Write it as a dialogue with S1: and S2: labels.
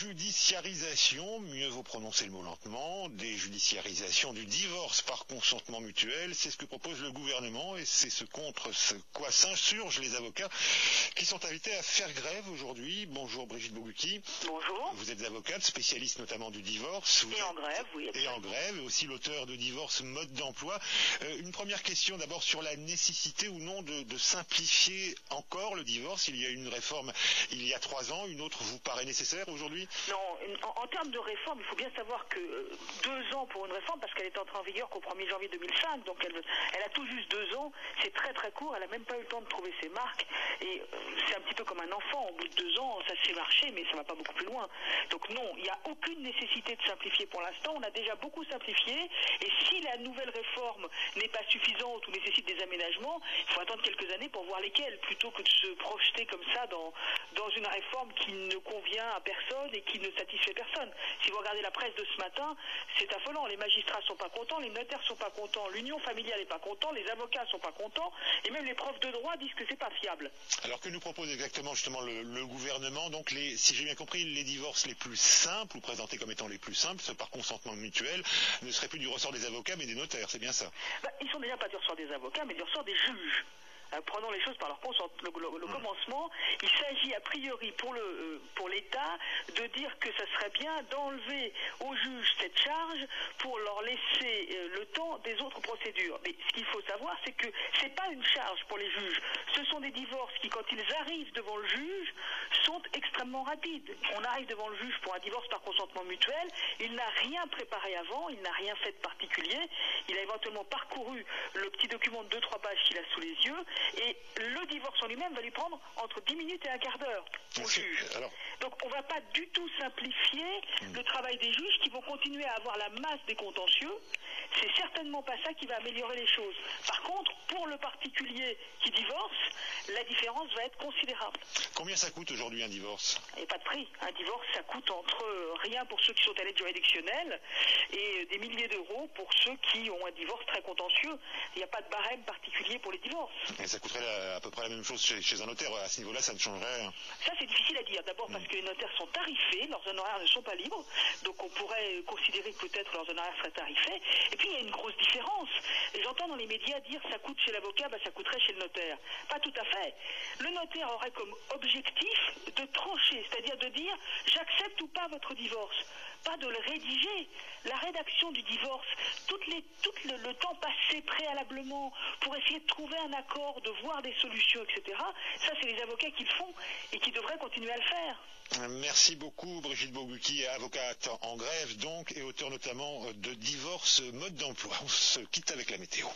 S1: déjudiciarisation, mieux vaut prononcer le mot lentement, déjudiciarisation du divorce par consentement mutuel, c'est ce que propose le gouvernement et c'est ce contre ce quoi s'insurgent les avocats qui sont invités à faire grève aujourd'hui. Bonjour Brigitte Boguki.
S2: Bonjour.
S1: Vous êtes avocate, spécialiste notamment du divorce. Vous
S2: Et en grève, oui.
S1: Et en grève, et aussi l'auteur de Divorce mode d'emploi. Euh, une première question d'abord sur la nécessité ou non de, de simplifier encore le divorce. Il y a une réforme il y a trois ans, une autre vous paraît nécessaire aujourd'hui?
S2: Non, en, termes de réforme, il faut bien savoir que euh, deux ans pour une réforme, parce qu'elle est entrée en vigueur qu'au 1er janvier 2005, donc elle, elle a tout juste deux ans, c'est très très court, elle n'a même pas eu le temps de trouver ses marques, et euh, c'est un petit peu comme un enfant, au bout de deux ans, ça sait marcher, mais ça va pas beaucoup plus loin. Donc non, il n'y a aucune nécessité de simplifier pour l'instant, on a déjà beaucoup simplifié, et si la nouvelle réforme n'est pas suffisante ou nécessite des aménagements, il faut attendre quelques années pour voir lesquels, plutôt que de se projeter comme ça dans, dans une réforme qui ne convient à personne qui ne satisfait personne. Si vous regardez la presse de ce matin, c'est affolant. Les magistrats sont pas contents, les notaires sont pas contents, l'union familiale n'est pas content, les avocats sont pas contents, et même les profs de droit disent que c'est pas fiable.
S1: Alors que nous propose exactement justement le, le gouvernement? Donc les, si j'ai bien compris, les divorces les plus simples ou présentés comme étant les plus simples, ceux par consentement mutuel, ne seraient plus du ressort des avocats mais des notaires, c'est bien ça?
S2: Ben, ils sont déjà pas du ressort des avocats, mais du ressort des juges. Euh, prenons les choses par leur le, le- le commencement. Il s'agit a priori pour le euh, pour l'État de dire que ça serait bien d'enlever aux juges cette charge pour leur laisser euh, le temps des autres procédures. Mais ce qu'il faut savoir, c'est que c'est pas une charge pour les juges. Ce sont des divorces qui, quand ils arrivent devant le juge, sont extrêmement rapides. On arrive devant le juge pour un divorce par consentement mutuel. Il n'a rien préparé avant, il n'a rien fait de particulier. Il a éventuellement parcouru le petit document de 2-3 pages qu'il a sous les yeux. Et le divorce en lui-même va lui prendre entre 10 minutes et un quart d'heure au juge.
S1: alors-
S2: Donc on ne va pas du tout simplifier le travail des juges qui vont continuer à avoir la masse des contentieux. C'est certainement pas ça qui va améliorer les choses. Par contre, pour le particulier qui divorce, la différence va être considérable.
S1: Combien ça coûte aujourd'hui un divorce?
S2: Et pas de prix. Un divorce, ça coûte entre euh, rien pour ceux qui sont à l'aide juridictionnelle et euh, des milliers d'euros pour ceux qui ont un divorce très contentieux. Il n'y a pas de barème particulier pour les divorces.
S1: Et ça coûterait à peu près la même chose chez, chez un notaire. À ce niveau-là, ça ne changerait rien.
S2: Ça, c'est difficile à dire. D'abord parce que les notaires sont tarifés, leurs honoraires ne sont pas libres, donc on pourrait considérer que peut-être leurs honoraires seraient tarifés. Et il y a une grosse différence. J'entends dans les médias dire ça coûte chez l'avocat, bah, ça coûterait chez le notaire. Pas tout à fait. Le notaire aurait comme objectif de trancher, c'est-à-dire de dire j'accepte ou pas votre divorce. Pas de le rédiger. La rédaction du divorce, tout le, le temps passé préalablement pour essayer de trouver un accord, de voir des solutions, etc., ça, c'est les avocats qui le font et qui devraient continuer à le faire.
S1: Merci beaucoup Brigitte Boguki, avocate en grève donc et auteur notamment de Divorce mode d'emploi. On se quitte avec la météo.